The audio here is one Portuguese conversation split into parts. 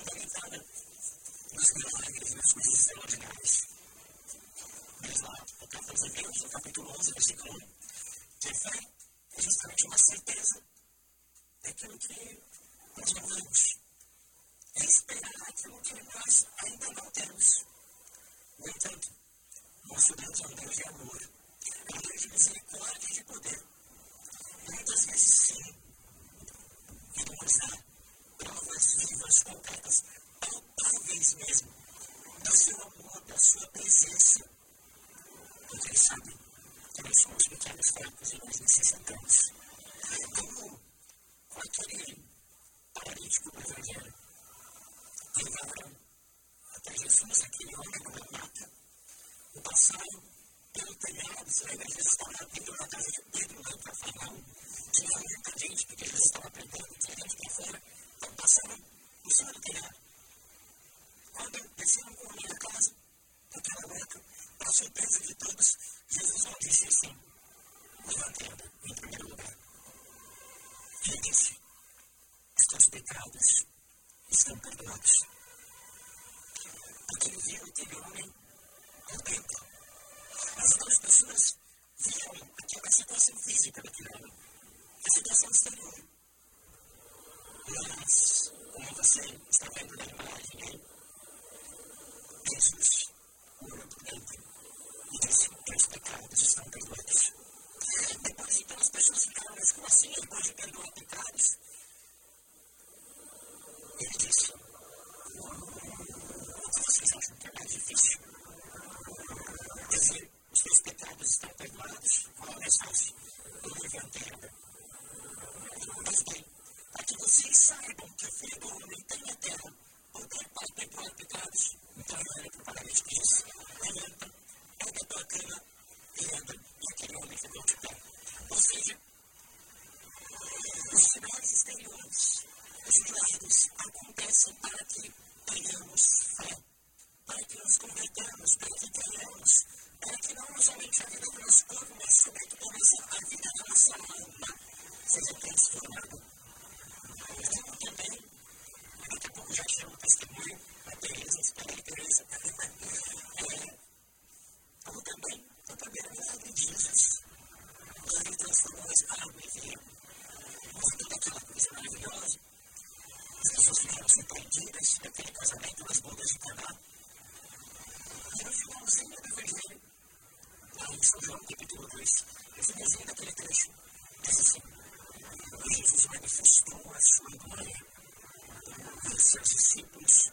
fundamentada nos milagres, nas coisas extraordinárias. Mas lá, no capítulo 11, no capítulo 11, versículo 1, que a fé é justamente uma certeza daquilo que nós não vemos. É esperar aquilo que nós ainda não temos. No entanto, nosso Deus é um Deus de amor, é um Deus de misericórdia e de poder. Muitas vezes, sim, Ele nos dá provas vivas, concretas, palpáveis mesmo, do seu amor, da sua presença. Porque Ele sabe que nós somos pequenos, fracos e nós necessitamos. Como com aquele paralítico do Evangelho, levaram até Jesus, aquele homem numa mata, o passaram pelo telhado, se lembra, Jesus estava dentro da casa de Pedro, lá para Cafarnaum, tinha muita gente, porque Jesus estava pregando, tinha gente para fora, então passaram por cima do telhado. Quando desceram com a minha casa, daquela noite, para surpresa de todos, Jesus não disse assim, levanta em primeiro lugar. Ele disse, os teus pecados estão perdoados. Porque ele viu aquele homem contempla. As duas pessoas viam aquela situação física daquele homem, a situação exterior. Mas, como você está vendo na imagem aí, Jesus olhou por dentro e disse: Teus pecados estão perdoados. Depois, então, as pessoas ficaram, mas como assim? Ele pode perdoar pecados? Ele disse: O que vocês acham que é mais difícil? Dizer: Os teus pecados estão perdoados? Qual é mais fácil? Eu levantei Pois bem, para que vocês saibam que o Filho do Homem tem na terra poder perdoar pecados, então ele olha para o diz: Levanta, pega a tua cama e anda. E aquele homem ficou de pé. Ou seja, os sinais exteriores, os milagres acontecem para que tenhamos fé, para que nos convertamos, para que tenhamos, para que não somente a vida do nosso corpo, mas somente a vida da nossa alma seja transformada. Como também, daqui a pouco já chamo o testemunho, a Tereza, espera a Tereza. É, como também, Jesus. Ele transformou a água em vinho. Aquela coisa maravilhosa. As pessoas ficaram surpreendidas daquele casamento nas bodas de Caná. E no finalzinho do Evangelho, lá em São João, capítulo 2, no daquele trecho, diz assim: Jesus manifestou a sua glória e seus discípulos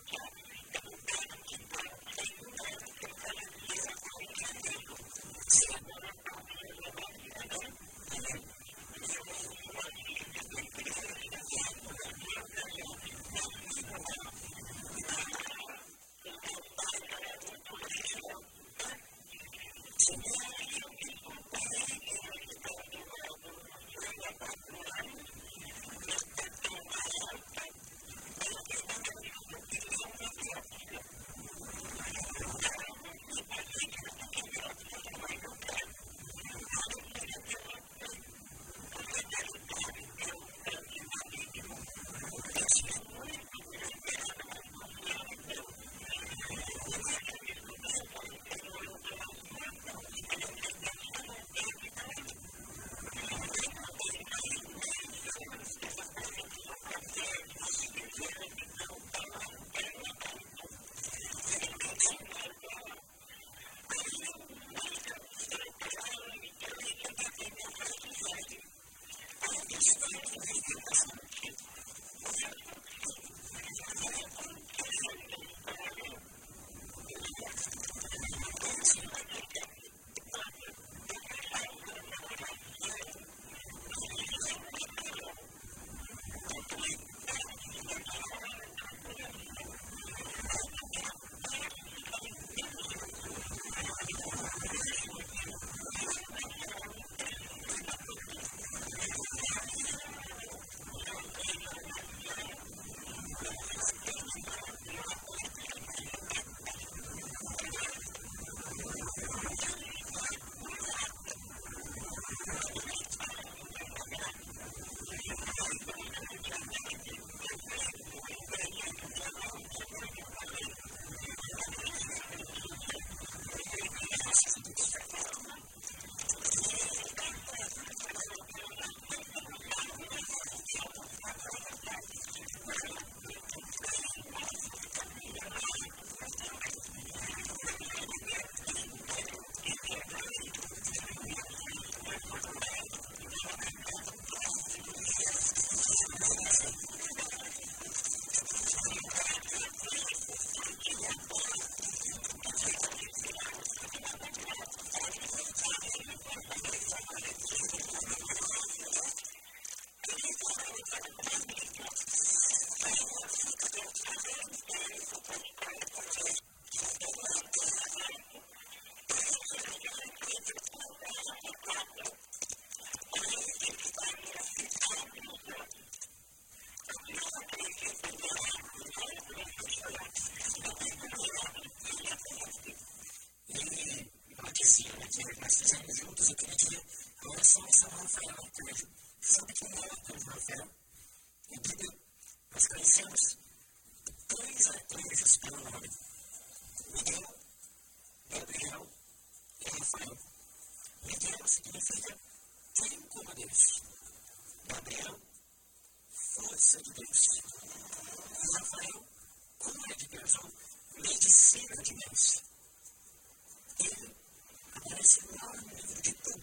isso, desde antes desse dia. Como é que começou? Então, primeiro que ele assim, é, se apresenta aí para os outros ouvintes, diz como é começou a sua dor. nós alcançamos através do amor. E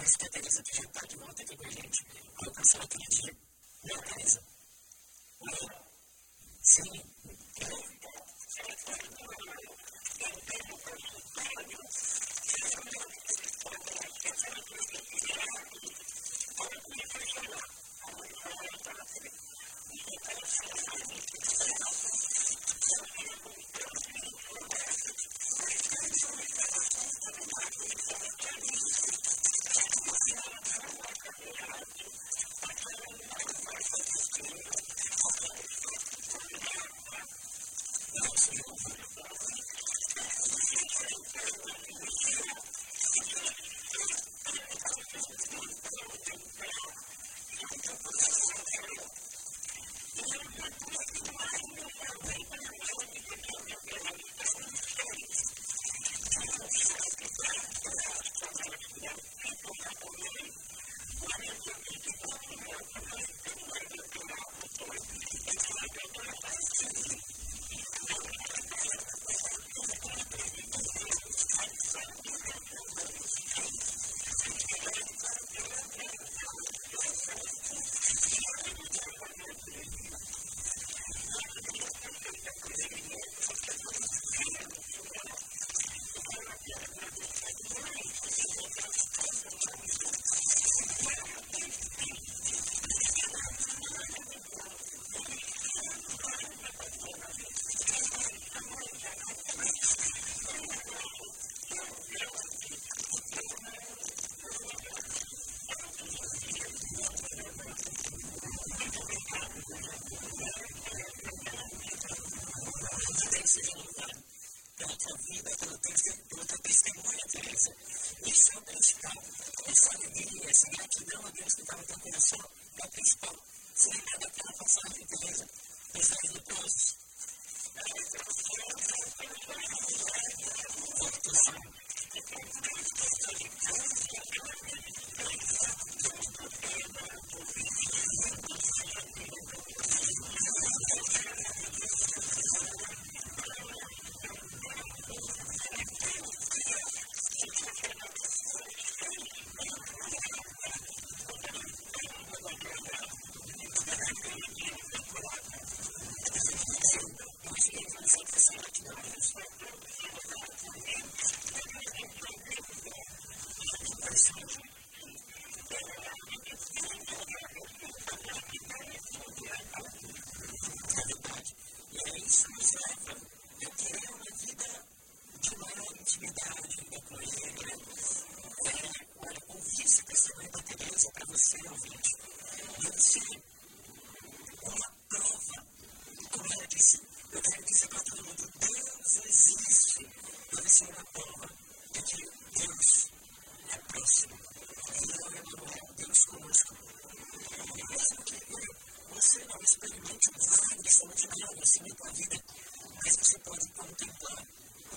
Foi isso que a Teresa Pigentar de ontem aqui com a gente. Olha o que ela queria dizer. Meu se própria vida, pelo, pelo teu testemunho, Teresa. Isso é o principal. Essa alegria, essa gratidão a Deus que estava no teu coração é o principal. se nada a passagem, Teresa, né? mensagem do poço. Porto Santo.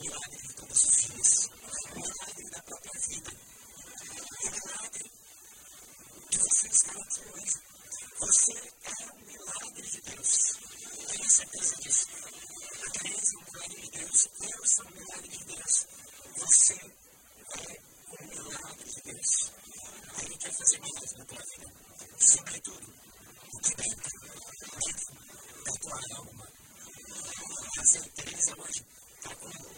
milagre como se fez, o milagre da própria vida, o milagre que você está hoje. Você é um milagre de Deus. Tenha certeza disso. A Teresa é um milagre de Deus. Eu sou um milagre de Deus. Você é um milagre de Deus. Ele quer fazer milagre na tua vida. Sobretudo, o que dentro, dentro da tua alma. A Teresa hoje está com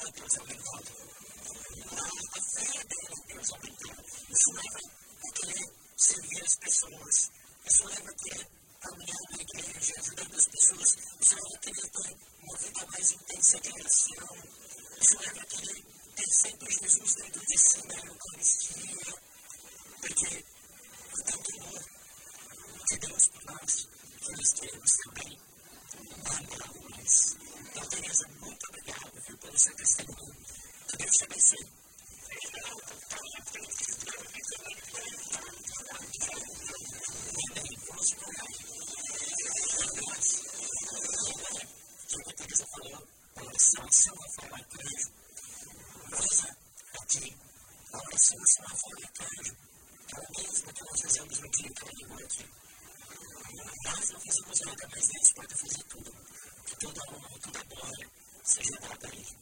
a Deus é obrigado. Deus é. Isso leva a querer servir as pessoas. Isso leva a querer caminhar na igreja, ajudando as pessoas. Isso leva a querer ter uma vida mais intensa de oração. Isso leva a querer ter sempre Jesus dentro de si na Eucaristia. Porque o tanto amor de Deus por nós, que nós queremos também a mais. nothing.